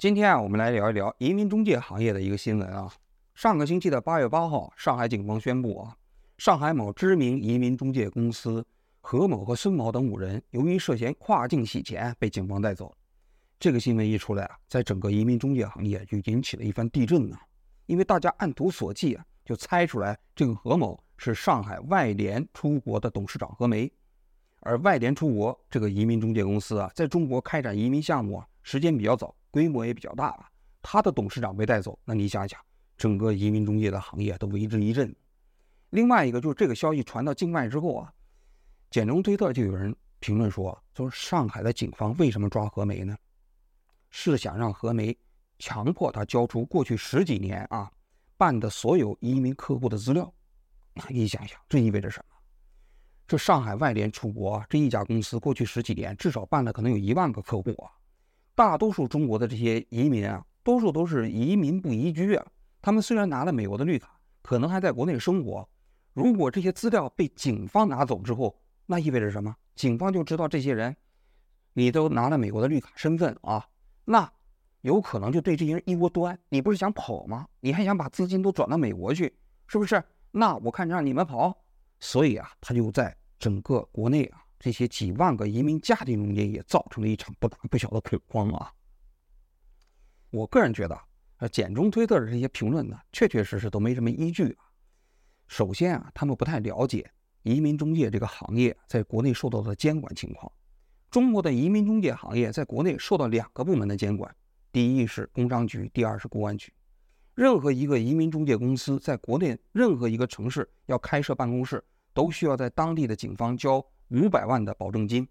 今天啊，我们来聊一聊移民中介行业的一个新闻啊。上个星期的八月八号，上海警方宣布啊，上海某知名移民中介公司何某和孙某等五人，由于涉嫌跨境洗钱，被警方带走。这个新闻一出来啊，在整个移民中介行业就引起了一番地震呢。因为大家按图索骥啊，就猜出来这个何某是上海外联出国的董事长何梅，而外联出国这个移民中介公司啊，在中国开展移民项目啊，时间比较早。规模也比较大了，他的董事长被带走，那你想想，整个移民中介的行业都为之一振。另外一个就是这个消息传到境外之后啊，简中推特就有人评论说，说上海的警方为什么抓何梅呢？是想让何梅强迫他交出过去十几年啊办的所有移民客户的资料。那你想想，这意味着什么？这上海外联出国这一家公司过去十几年至少办了可能有一万个客户啊。大多数中国的这些移民啊，多数都是移民不移居啊。他们虽然拿了美国的绿卡，可能还在国内生活。如果这些资料被警方拿走之后，那意味着什么？警方就知道这些人，你都拿了美国的绿卡身份啊，那有可能就对这些人一窝端。你不是想跑吗？你还想把资金都转到美国去，是不是？那我看让你们跑。所以啊，他就在整个国内啊。这些几万个移民家庭中间也造成了一场不大不小的恐慌啊！我个人觉得，呃，简中推特的这些评论呢，确确实实都没什么依据啊。首先啊，他们不太了解移民中介这个行业在国内受到的监管情况。中国的移民中介行业在国内受到两个部门的监管，第一是工商局，第二是公安局。任何一个移民中介公司在国内任何一个城市要开设办公室，都需要在当地的警方交。五百万的保证金，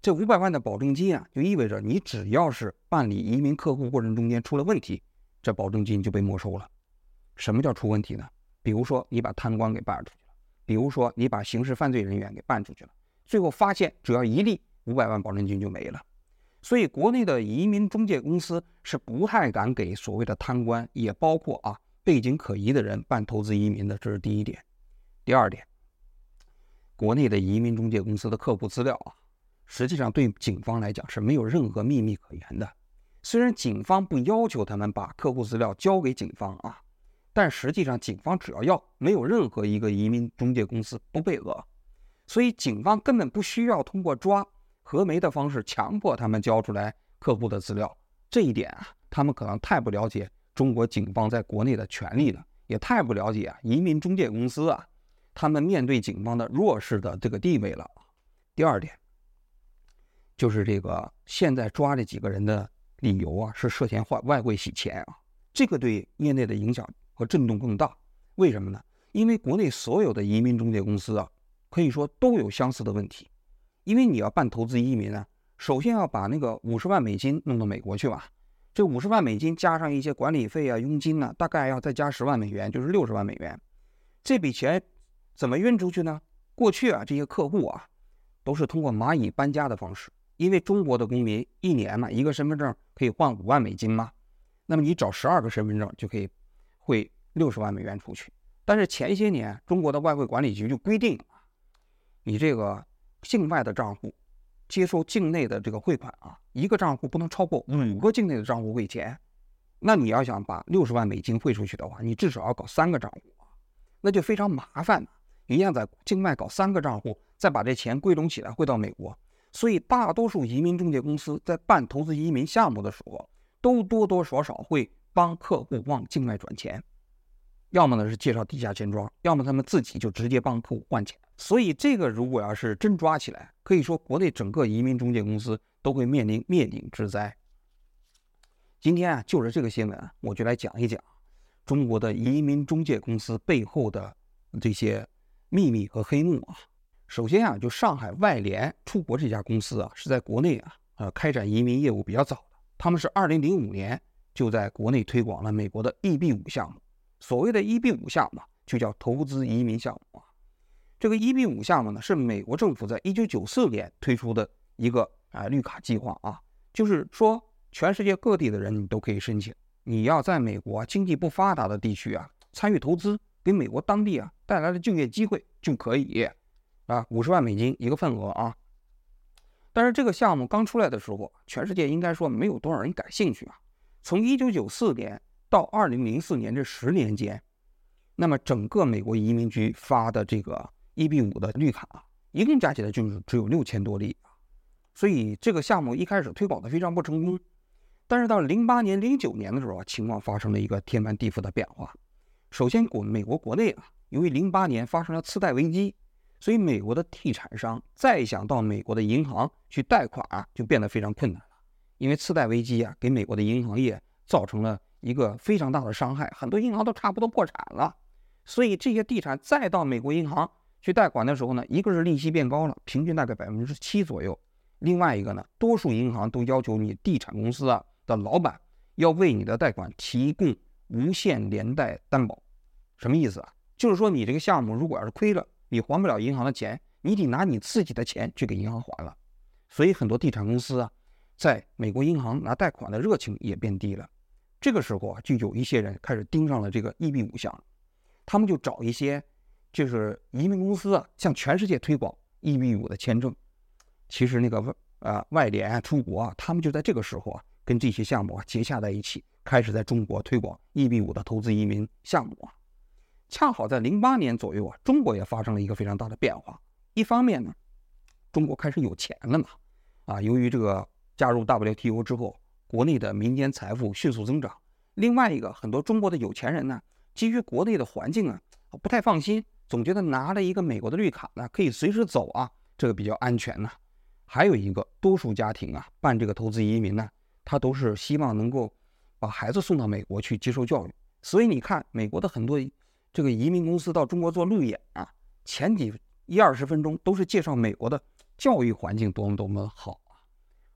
这五百万的保证金啊，就意味着你只要是办理移民客户过程中间出了问题，这保证金就被没收了。什么叫出问题呢？比如说你把贪官给办出去了，比如说你把刑事犯罪人员给办出去了，最后发现只要一例，五百万保证金就没了。所以国内的移民中介公司是不太敢给所谓的贪官，也包括啊背景可疑的人办投资移民的，这是第一点。第二点。国内的移民中介公司的客户资料啊，实际上对警方来讲是没有任何秘密可言的。虽然警方不要求他们把客户资料交给警方啊，但实际上警方只要要，没有任何一个移民中介公司不被讹。所以警方根本不需要通过抓何梅的方式强迫他们交出来客户的资料。这一点啊，他们可能太不了解中国警方在国内的权利了，也太不了解啊移民中介公司啊。他们面对警方的弱势的这个地位了。第二点，就是这个现在抓这几个人的理由啊，是涉嫌外外汇洗钱啊，这个对业内的影响和震动更大。为什么呢？因为国内所有的移民中介公司啊，可以说都有相似的问题。因为你要办投资移民啊，首先要把那个五十万美金弄到美国去吧。这五十万美金加上一些管理费啊、佣金呢，大概要再加十万美元，就是六十万美元。这笔钱。怎么运出去呢？过去啊，这些客户啊，都是通过蚂蚁搬家的方式。因为中国的公民一年嘛，一个身份证可以换五万美金嘛，那么你找十二个身份证就可以汇六十万美元出去。但是前些年，中国的外汇管理局就规定，你这个境外的账户接收境内的这个汇款啊，一个账户不能超过五个境内的账户汇钱。那你要想把六十万美金汇出去的话，你至少要搞三个账户啊，那就非常麻烦。一样在境外搞三个账户，再把这钱归拢起来汇到美国。所以大多数移民中介公司在办投资移民项目的时候，都多多少少会帮客户往境外转钱，要么呢是介绍地下钱庄，要么他们自己就直接帮客户换钱。所以这个如果要是真抓起来，可以说国内整个移民中介公司都会面临灭顶之灾。今天啊，就着这个新闻，我就来讲一讲中国的移民中介公司背后的这些。秘密和黑幕啊，首先啊，就上海外联出国这家公司啊，是在国内啊，呃，开展移民业务比较早的。他们是二零零五年就在国内推广了美国的 EB 五项目。所谓的 EB 五项目就叫投资移民项目啊。这个 EB 五项目呢，是美国政府在一九九四年推出的一个啊绿卡计划啊，就是说全世界各地的人你都可以申请，你要在美国经济不发达的地区啊参与投资。给美国当地啊带来了就业机会就可以啊，五十万美金一个份额啊。但是这个项目刚出来的时候，全世界应该说没有多少人感兴趣啊。从一九九四年到二零零四年这十年间，那么整个美国移民局发的这个 EB 五的绿卡，一共加起来就是只有六千多例啊。所以这个项目一开始推广的非常不成功。但是到零八年、零九年的时候啊，情况发生了一个天翻地覆的变化。首先，国美国国内啊，由于零八年发生了次贷危机，所以美国的地产商再想到美国的银行去贷款啊，就变得非常困难了。因为次贷危机啊，给美国的银行业造成了一个非常大的伤害，很多银行都差不多破产了。所以这些地产再到美国银行去贷款的时候呢，一个是利息变高了，平均大概百分之七左右；另外一个呢，多数银行都要求你地产公司啊。的老板要为你的贷款提供无限连带担保，什么意思啊？就是说你这个项目如果要是亏了，你还不了银行的钱，你得拿你自己的钱去给银行还了。所以很多地产公司啊，在美国银行拿贷款的热情也变低了。这个时候啊，就有一些人开始盯上了这个 EB 五项，他们就找一些就是移民公司啊，向全世界推广 EB 五的签证。其实那个外啊外联出国啊，他们就在这个时候啊。跟这些项目啊结下在一起，开始在中国推广 EB 五的投资移民项目啊。恰好在零八年左右啊，中国也发生了一个非常大的变化。一方面呢，中国开始有钱了嘛，啊，由于这个加入 WTO 之后，国内的民间财富迅速增长。另外一个，很多中国的有钱人呢，基于国内的环境啊，不太放心，总觉得拿了一个美国的绿卡呢，可以随时走啊，这个比较安全呢。还有一个，多数家庭啊，办这个投资移民呢。他都是希望能够把孩子送到美国去接受教育，所以你看，美国的很多这个移民公司到中国做路演啊，前几一二十分钟都是介绍美国的教育环境多么多么好啊。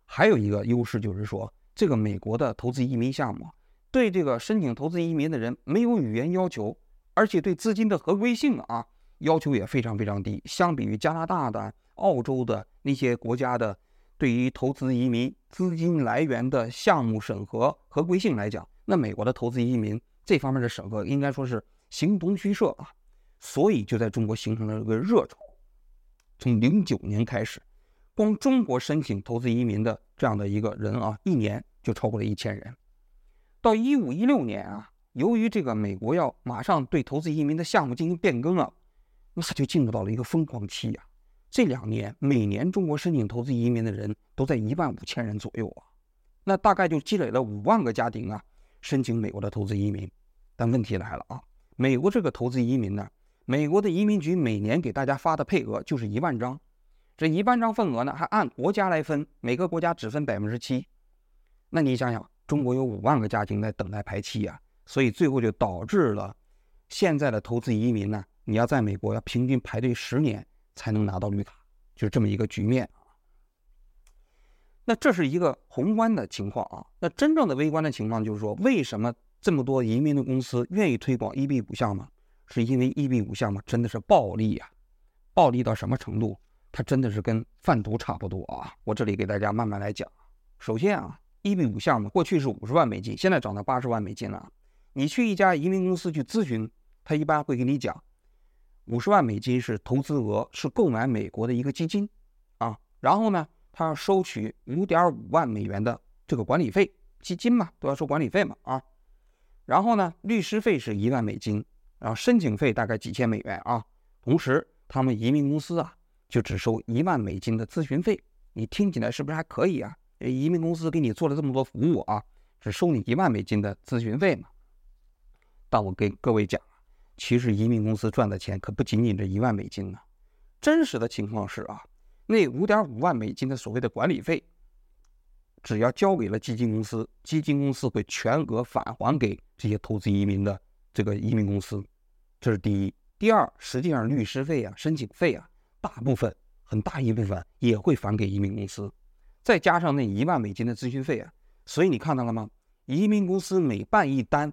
还有一个优势就是说，这个美国的投资移民项目对这个申请投资移民的人没有语言要求，而且对资金的合规性啊要求也非常非常低，相比于加拿大的、澳洲的那些国家的。对于投资移民资金来源的项目审核合规性来讲，那美国的投资移民这方面的审核应该说是形同虚设啊，所以就在中国形成了一个热潮。从零九年开始，光中国申请投资移民的这样的一个人啊，一年就超过了一千人。到一五一六年啊，由于这个美国要马上对投资移民的项目进行变更了，那就进入到了一个疯狂期呀。这两年，每年中国申请投资移民的人都在一万五千人左右啊，那大概就积累了五万个家庭啊，申请美国的投资移民。但问题来了啊，美国这个投资移民呢，美国的移民局每年给大家发的配额就是一万张，这一万张份额呢，还按国家来分，每个国家只分百分之七。那你想想，中国有五万个家庭在等待排期呀，所以最后就导致了现在的投资移民呢，你要在美国要平均排队十年。才能拿到绿卡，就是这么一个局面啊。那这是一个宏观的情况啊。那真正的微观的情况就是说，为什么这么多移民的公司愿意推广 EB 五项目？是因为 EB 五项目真的是暴利呀，暴利到什么程度？它真的是跟贩毒差不多啊。我这里给大家慢慢来讲。首先啊，EB 五项目过去是五十万美金，现在涨到八十万美金了。你去一家移民公司去咨询，他一般会给你讲。五十万美金是投资额，是购买美国的一个基金，啊，然后呢，他要收取五点五万美元的这个管理费，基金嘛都要收管理费嘛，啊，然后呢，律师费是一万美金，然后申请费大概几千美元啊，同时他们移民公司啊就只收一万美金的咨询费，你听起来是不是还可以啊？移民公司给你做了这么多服务啊，只收你一万美金的咨询费嘛？但我给各位讲。其实移民公司赚的钱可不仅仅这一万美金呢，真实的情况是啊，那五点五万美金的所谓的管理费，只要交给了基金公司，基金公司会全额返还给这些投资移民的这个移民公司，这是第一。第二，实际上律师费啊、申请费啊，大部分很大一部分也会返给移民公司，再加上那一万美金的咨询费啊，所以你看到了吗？移民公司每办一单，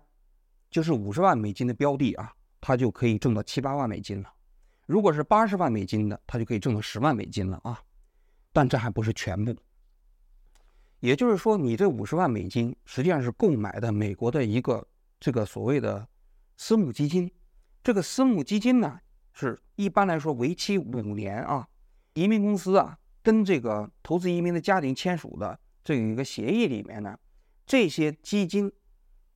就是五十万美金的标的啊。他就可以挣到七八万美金了，如果是八十万美金的，他就可以挣到十万美金了啊！但这还不是全部，也就是说，你这五十万美金实际上是购买的美国的一个这个所谓的私募基金。这个私募基金呢，是一般来说为期五年啊。移民公司啊，跟这个投资移民的家庭签署的这有一个协议里面呢，这些基金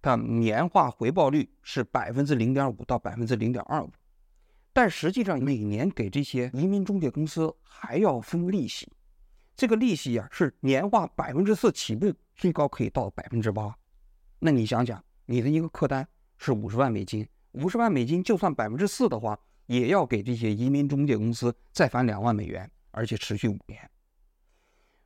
它年化回报率是百分之零点五到百分之零点二五，但实际上每年给这些移民中介公司还要分利息，这个利息呀是年化百分之四起步，最高可以到百分之八。那你想想，你的一个客单是五十万美金，五十万美金就算百分之四的话，也要给这些移民中介公司再返两万美元，而且持续五年。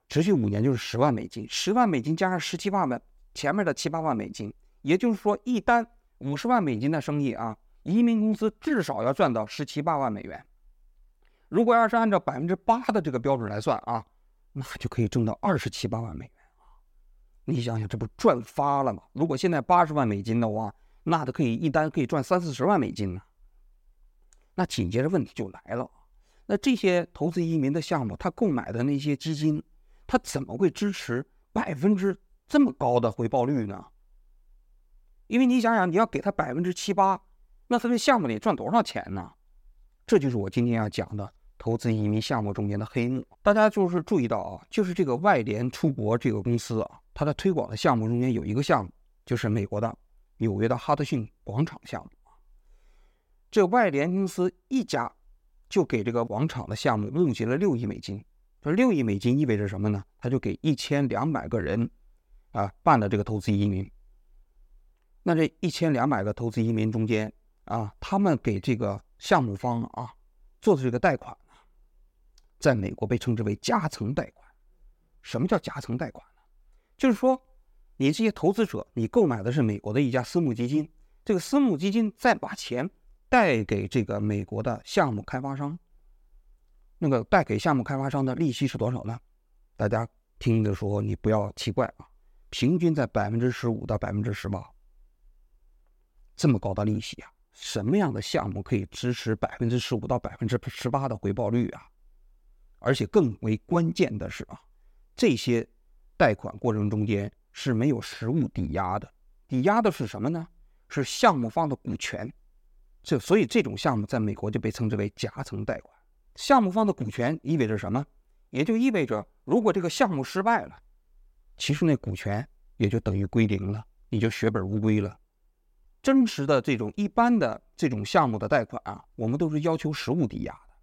持续五年就是十万美金，十万美金加上十七八万，前面的七八万美金，也就是说一单五十万美金的生意啊，移民公司至少要赚到十七八万美元。如果要是按照百分之八的这个标准来算啊，那就可以挣到二十七八万美元啊！你想想，这不赚发了吗？如果现在八十万美金的话，那都可以一单可以赚三四十万美金呢。那紧接着问题就来了，那这些投资移民的项目，他购买的那些基金。他怎么会支持百分之这么高的回报率呢？因为你想想，你要给他百分之七八，那他这项目得赚多少钱呢？这就是我今天要讲的投资移民项目中间的黑幕。大家就是注意到啊，就是这个外联出国这个公司啊，它的推广的项目中间有一个项目，就是美国的纽约的哈德逊广场项目这外联公司一家就给这个广场的项目募集了六亿美金。这六亿美金意味着什么呢？他就给一千两百个人啊办了这个投资移民。那这一千两百个投资移民中间啊，他们给这个项目方啊做的这个贷款在美国被称之为夹层贷款。什么叫夹层贷款呢？就是说，你这些投资者，你购买的是美国的一家私募基金，这个私募基金再把钱贷给这个美国的项目开发商。那个贷给项目开发商的利息是多少呢？大家听的时候你不要奇怪啊，平均在百分之十五到百分之十八，这么高的利息啊！什么样的项目可以支持百分之十五到百分之十八的回报率啊？而且更为关键的是啊，这些贷款过程中间是没有实物抵押的，抵押的是什么呢？是项目方的股权。这所以这种项目在美国就被称之为夹层贷款。项目方的股权意味着什么？也就意味着，如果这个项目失败了，其实那股权也就等于归零了，你就血本无归了。真实的这种一般的这种项目的贷款啊，我们都是要求实物抵押的。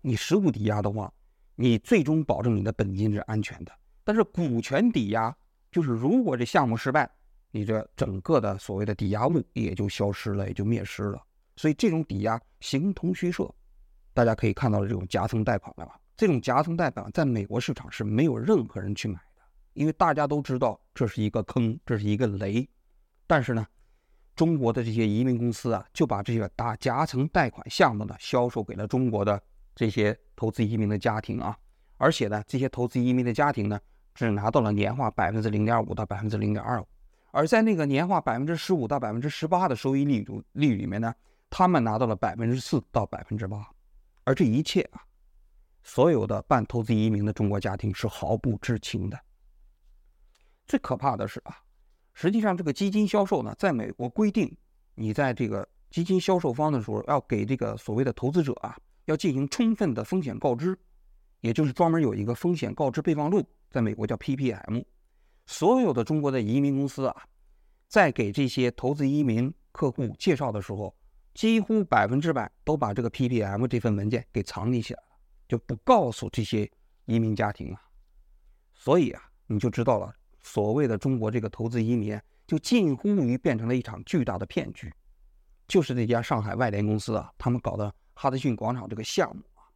你实物抵押的话，你最终保证你的本金是安全的。但是股权抵押，就是如果这项目失败，你这整个的所谓的抵押物也就消失了，也就灭失了。所以这种抵押形同虚设。大家可以看到这种夹层贷款了吧？这种夹层贷款在美国市场是没有任何人去买的，因为大家都知道这是一个坑，这是一个雷。但是呢，中国的这些移民公司啊，就把这些打夹层贷款项目呢销售给了中国的这些投资移民的家庭啊，而且呢，这些投资移民的家庭呢，只拿到了年化百分之零点五到百分之零点二五，而在那个年化百分之十五到百分之十八的收益率率里面呢，他们拿到了百分之四到百分之八。而这一切啊，所有的办投资移民的中国家庭是毫不知情的。最可怕的是啊，实际上这个基金销售呢，在美国规定，你在这个基金销售方的时候，要给这个所谓的投资者啊，要进行充分的风险告知，也就是专门有一个风险告知备忘录，在美国叫 PPM。所有的中国的移民公司啊，在给这些投资移民客户介绍的时候。几乎百分之百都把这个 PPM 这份文件给藏匿起来了，就不告诉这些移民家庭啊。所以啊，你就知道了，所谓的中国这个投资移民，就近乎于变成了一场巨大的骗局。就是这家上海外联公司啊，他们搞的哈德逊广场这个项目啊，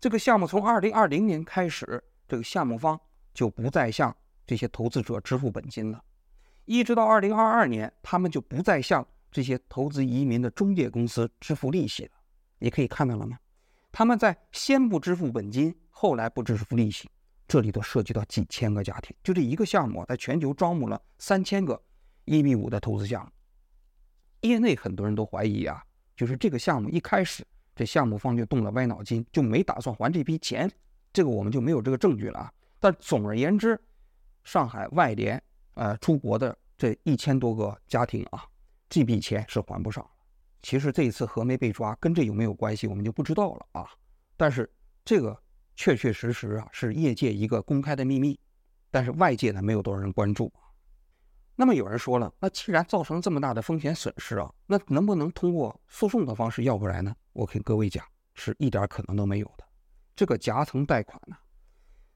这个项目从二零二零年开始，这个项目方就不再向这些投资者支付本金了，一直到二零二二年，他们就不再向。这些投资移民的中介公司支付利息了，你可以看到了吗？他们在先不支付本金，后来不支付利息，这里头涉及到几千个家庭。就这一个项目，在全球招募了三千个一比五的投资项目。业内很多人都怀疑啊，就是这个项目一开始，这项目方就动了歪脑筋，就没打算还这笔钱。这个我们就没有这个证据了啊。但总而言之，上海外联呃出国的这一千多个家庭啊。这笔钱是还不上了。其实这一次何梅被抓跟这有没有关系，我们就不知道了啊。但是这个确确实实啊是业界一个公开的秘密，但是外界呢没有多少人关注。那么有人说了，那既然造成这么大的风险损失啊，那能不能通过诉讼的方式要回来呢？我跟各位讲，是一点可能都没有的。这个夹层贷款呢，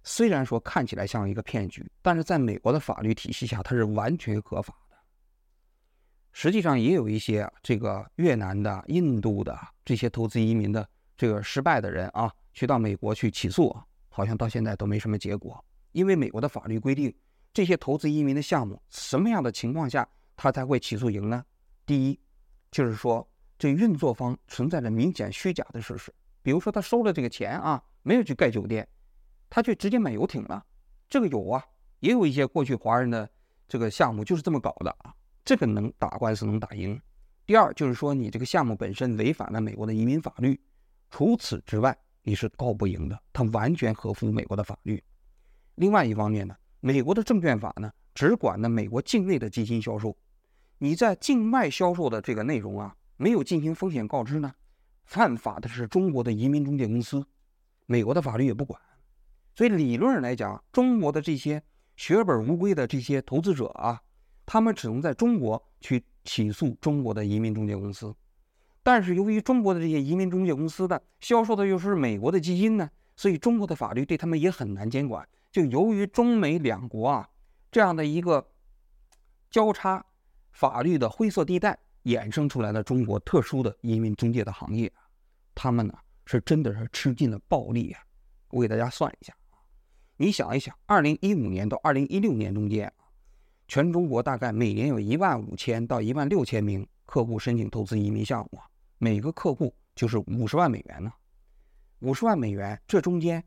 虽然说看起来像一个骗局，但是在美国的法律体系下，它是完全合法的。实际上也有一些这个越南的、印度的这些投资移民的这个失败的人啊，去到美国去起诉，好像到现在都没什么结果。因为美国的法律规定，这些投资移民的项目什么样的情况下他才会起诉赢呢？第一，就是说这运作方存在着明显虚假的事实，比如说他收了这个钱啊，没有去盖酒店，他却直接买游艇了，这个有啊，也有一些过去华人的这个项目就是这么搞的啊。这个能打官司能打赢。第二就是说，你这个项目本身违反了美国的移民法律，除此之外你是告不赢的，它完全合乎美国的法律。另外一方面呢，美国的证券法呢只管呢美国境内的基金销售，你在境外销售的这个内容啊没有进行风险告知呢，犯法的是中国的移民中介公司，美国的法律也不管。所以理论上来讲，中国的这些血本无归的这些投资者啊。他们只能在中国去起诉中国的移民中介公司，但是由于中国的这些移民中介公司呢销售的又是美国的基金呢，所以中国的法律对他们也很难监管。就由于中美两国啊这样的一个交叉法律的灰色地带，衍生出来的中国特殊的移民中介的行业，他们呢是真的是吃尽了暴利啊！我给大家算一下啊，你想一想，二零一五年到二零一六年中间。全中国大概每年有一万五千到一万六千名客户申请投资移民项目，每个客户就是五十万美元呢。五十万美元，这中间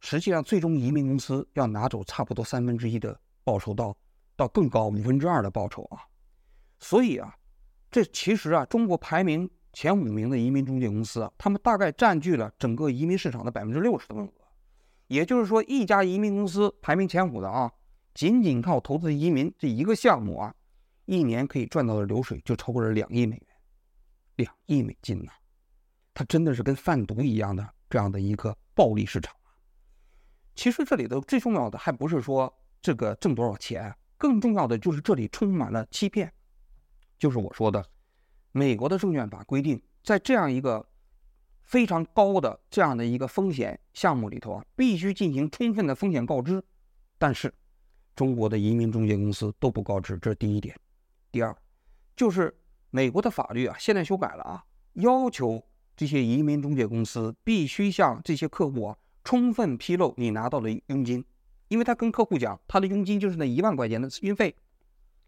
实际上最终移民公司要拿走差不多三分之一的报酬，到到更高五分之二的报酬啊。所以啊，这其实啊，中国排名前五名的移民中介公司啊，他们大概占据了整个移民市场的百分之六十的份额。也就是说，一家移民公司排名前五的啊。仅仅靠投资移民这一个项目啊，一年可以赚到的流水就超过了两亿美元，两亿美金呐！它真的是跟贩毒一样的这样的一个暴利市场啊！其实这里头最重要的还不是说这个挣多少钱，更重要的就是这里充满了欺骗。就是我说的，美国的证券法规定，在这样一个非常高的这样的一个风险项目里头啊，必须进行充分的风险告知，但是。中国的移民中介公司都不告知，这是第一点。第二，就是美国的法律啊，现在修改了啊，要求这些移民中介公司必须向这些客户啊充分披露你拿到的佣金，因为他跟客户讲，他的佣金就是那一万块钱的运费。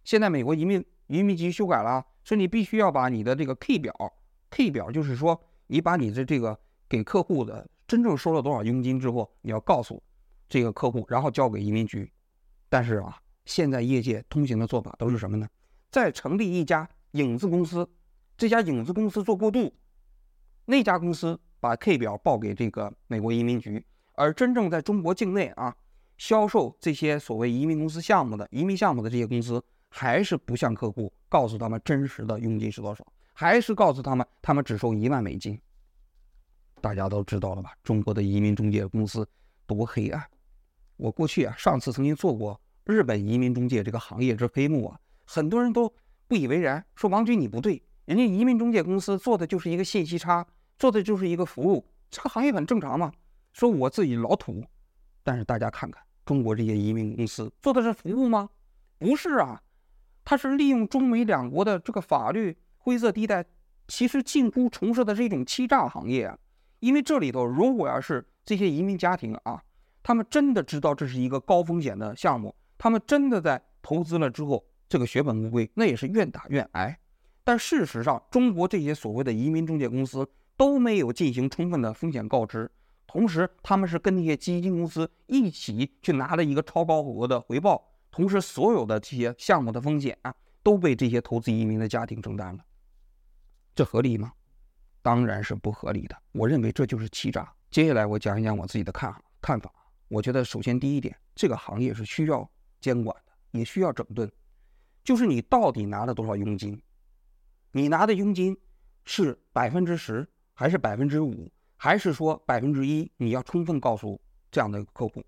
现在美国移民移民局修改了，说你必须要把你的这个 K 表，K 表就是说你把你的这个给客户的真正收了多少佣金之后，你要告诉这个客户，然后交给移民局。但是啊，现在业界通行的做法都是什么呢？再成立一家影子公司，这家影子公司做过渡，那家公司把 K 表报给这个美国移民局，而真正在中国境内啊销售这些所谓移民公司项目的移民项目的这些公司，还是不向客户告诉他们真实的佣金是多少，还是告诉他们他们只收一万美金。大家都知道了吧？中国的移民中介公司多黑暗。我过去啊，上次曾经做过。日本移民中介这个行业之黑幕啊，很多人都不以为然，说王军你不对，人家移民中介公司做的就是一个信息差，做的就是一个服务，这个行业很正常嘛。说我自己老土，但是大家看看中国这些移民公司做的是服务吗？不是啊，他是利用中美两国的这个法律灰色地带，其实近乎从事的是一种欺诈行业啊。因为这里头如果要是这些移民家庭啊，他们真的知道这是一个高风险的项目。他们真的在投资了之后，这个血本无归，那也是愿打愿挨。但事实上，中国这些所谓的移民中介公司都没有进行充分的风险告知，同时他们是跟那些基金公司一起去拿了一个超高额的回报，同时所有的这些项目的风险啊都被这些投资移民的家庭承担了。这合理吗？当然是不合理的。我认为这就是欺诈。接下来我讲一讲我自己的看看法。我觉得首先第一点，这个行业是需要。监管的也需要整顿，就是你到底拿了多少佣金？你拿的佣金是百分之十，还是百分之五，还是说百分之一？你要充分告诉这样的客户，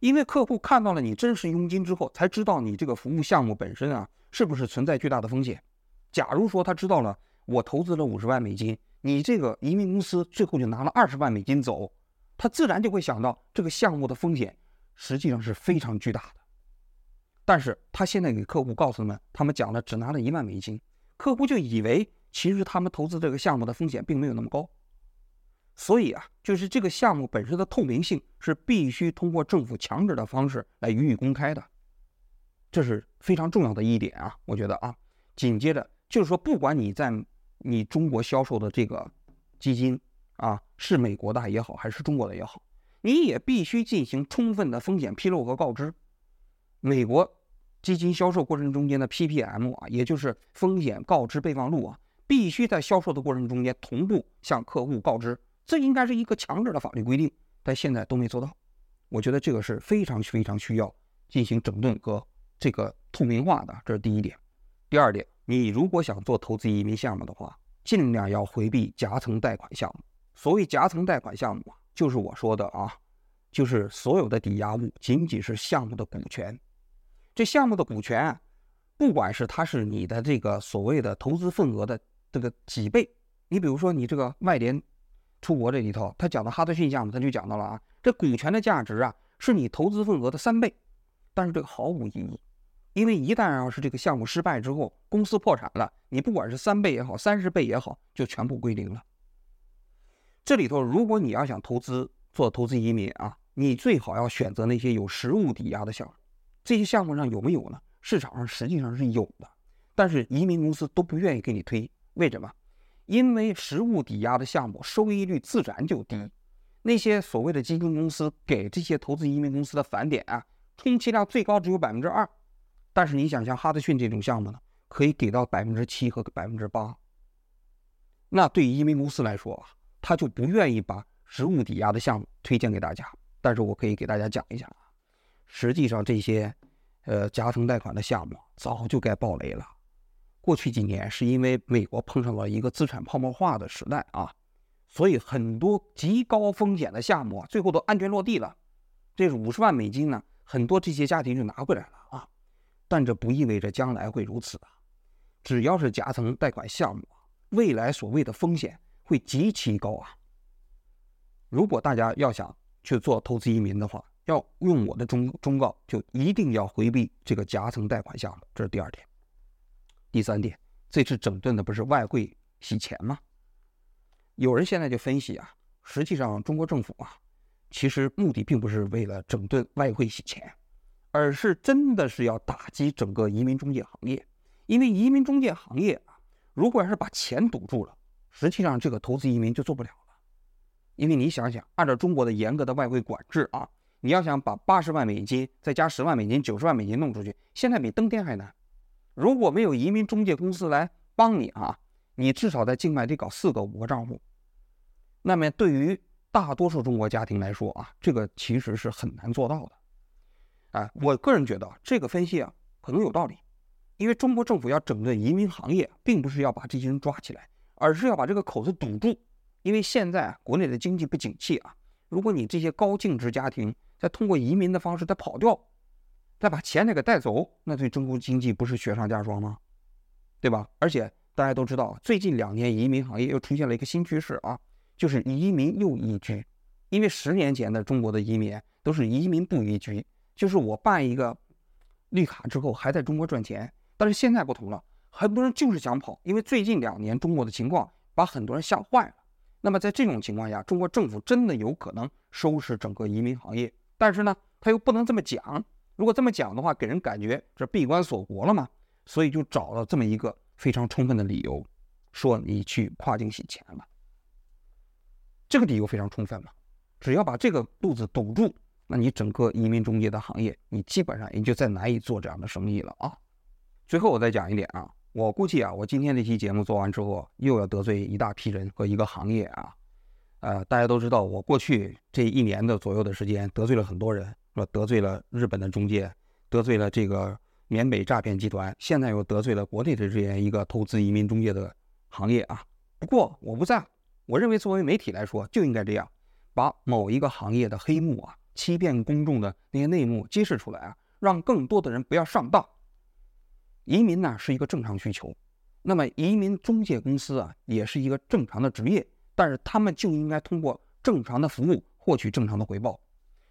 因为客户看到了你真实佣金之后，才知道你这个服务项目本身啊是不是存在巨大的风险。假如说他知道了我投资了五十万美金，你这个移民公司最后就拿了二十万美金走，他自然就会想到这个项目的风险实际上是非常巨大的。但是他现在给客户告诉他们，他们讲了只拿了一万美金，客户就以为其实他们投资这个项目的风险并没有那么高。所以啊，就是这个项目本身的透明性是必须通过政府强制的方式来予以公开的，这是非常重要的一点啊。我觉得啊，紧接着就是说，不管你在你中国销售的这个基金啊，是美国的也好，还是中国的也好，你也必须进行充分的风险披露和告知。美国基金销售过程中间的 PPM 啊，也就是风险告知备忘录啊，必须在销售的过程中间同步向客户告知。这应该是一个强制的法律规定，但现在都没做到。我觉得这个是非常非常需要进行整顿和这个透明化的，这是第一点。第二点，你如果想做投资移民项目的话，尽量要回避夹层贷款项目。所谓夹层贷款项目啊，就是我说的啊，就是所有的抵押物仅仅是项目的股权。这项目的股权，不管是它是你的这个所谓的投资份额的这个几倍，你比如说你这个外联。出国这里头，他讲的哈德逊项目，他就讲到了啊，这股权的价值啊，是你投资份额的三倍，但是这个毫无意义，因为一旦要是这个项目失败之后，公司破产了，你不管是三倍也好，三十倍也好，就全部归零了。这里头，如果你要想投资做投资移民啊，你最好要选择那些有实物抵押的项目。这些项目上有没有呢？市场上实际上是有的，但是移民公司都不愿意给你推，为什么？因为实物抵押的项目收益率自然就低，那些所谓的基金公司给这些投资移民公司的返点啊，充其量最高只有百分之二，但是你想像哈德逊这种项目呢，可以给到百分之七和百分之八。那对于移民公司来说啊，他就不愿意把实物抵押的项目推荐给大家。但是我可以给大家讲一下，实际上这些呃夹层贷款的项目早就该爆雷了。过去几年是因为美国碰上了一个资产泡沫化的时代啊，所以很多极高风险的项目啊，最后都安全落地了。这是五十万美金呢，很多这些家庭就拿回来了啊。但这不意味着将来会如此啊。只要是夹层贷款项目，未来所谓的风险会极其高啊。如果大家要想去做投资移民的话，要用我的忠忠告，就一定要回避这个夹层贷款项目。这是第二点。第三点，这次整顿的不是外汇洗钱吗？有人现在就分析啊，实际上中国政府啊，其实目的并不是为了整顿外汇洗钱，而是真的是要打击整个移民中介行业。因为移民中介行业啊，如果要是把钱堵住了，实际上这个投资移民就做不了了。因为你想想，按照中国的严格的外汇管制啊，你要想把八十万美金再加十万美金、九十万美金弄出去，现在比登天还难。如果没有移民中介公司来帮你啊，你至少在境外得搞四个五个账户。那么对于大多数中国家庭来说啊，这个其实是很难做到的。哎，我个人觉得这个分析啊可能有道理，因为中国政府要整顿移民行业，并不是要把这些人抓起来，而是要把这个口子堵住。因为现在啊国内的经济不景气啊，如果你这些高净值家庭再通过移民的方式再跑掉。再把钱再给带走，那对中国经济不是雪上加霜吗？对吧？而且大家都知道，最近两年移民行业又出现了一个新趋势啊，就是移民又移居。因为十年前的中国的移民都是移民不移居，就是我办一个绿卡之后还在中国赚钱。但是现在不同了，很多人就是想跑，因为最近两年中国的情况把很多人吓坏了。那么在这种情况下，中国政府真的有可能收拾整个移民行业，但是呢，他又不能这么讲。如果这么讲的话，给人感觉这闭关锁国了嘛，所以就找了这么一个非常充分的理由，说你去跨境洗钱了。这个理由非常充分嘛，只要把这个路子堵住，那你整个移民中介的行业，你基本上也就再难以做这样的生意了啊。最后我再讲一点啊，我估计啊，我今天这期节目做完之后，又要得罪一大批人和一个行业啊。呃，大家都知道，我过去这一年的左右的时间，得罪了很多人。说得罪了日本的中介，得罪了这个缅北诈骗集团，现在又得罪了国内的这样一个投资移民中介的行业啊。不过我不在，我认为作为媒体来说就应该这样，把某一个行业的黑幕啊欺骗公众的那些内幕揭示出来啊，让更多的人不要上当。移民呢是一个正常需求，那么移民中介公司啊也是一个正常的职业，但是他们就应该通过正常的服务获取正常的回报。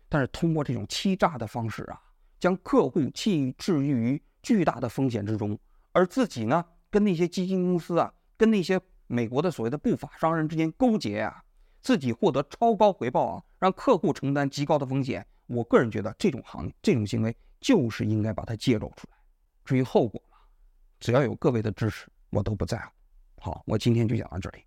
但是通过这种欺诈的方式啊，将客户弃置于巨大的风险之中，而自己呢跟那些基金公司啊，跟那些美国的所谓的不法商人之间勾结啊，自己获得超高回报啊，让客户承担极高的风险。我个人觉得这种行这种行为就是应该把它揭露出来。至于后果嘛，只要有各位的支持，我都不在乎。好，我今天就讲到这里。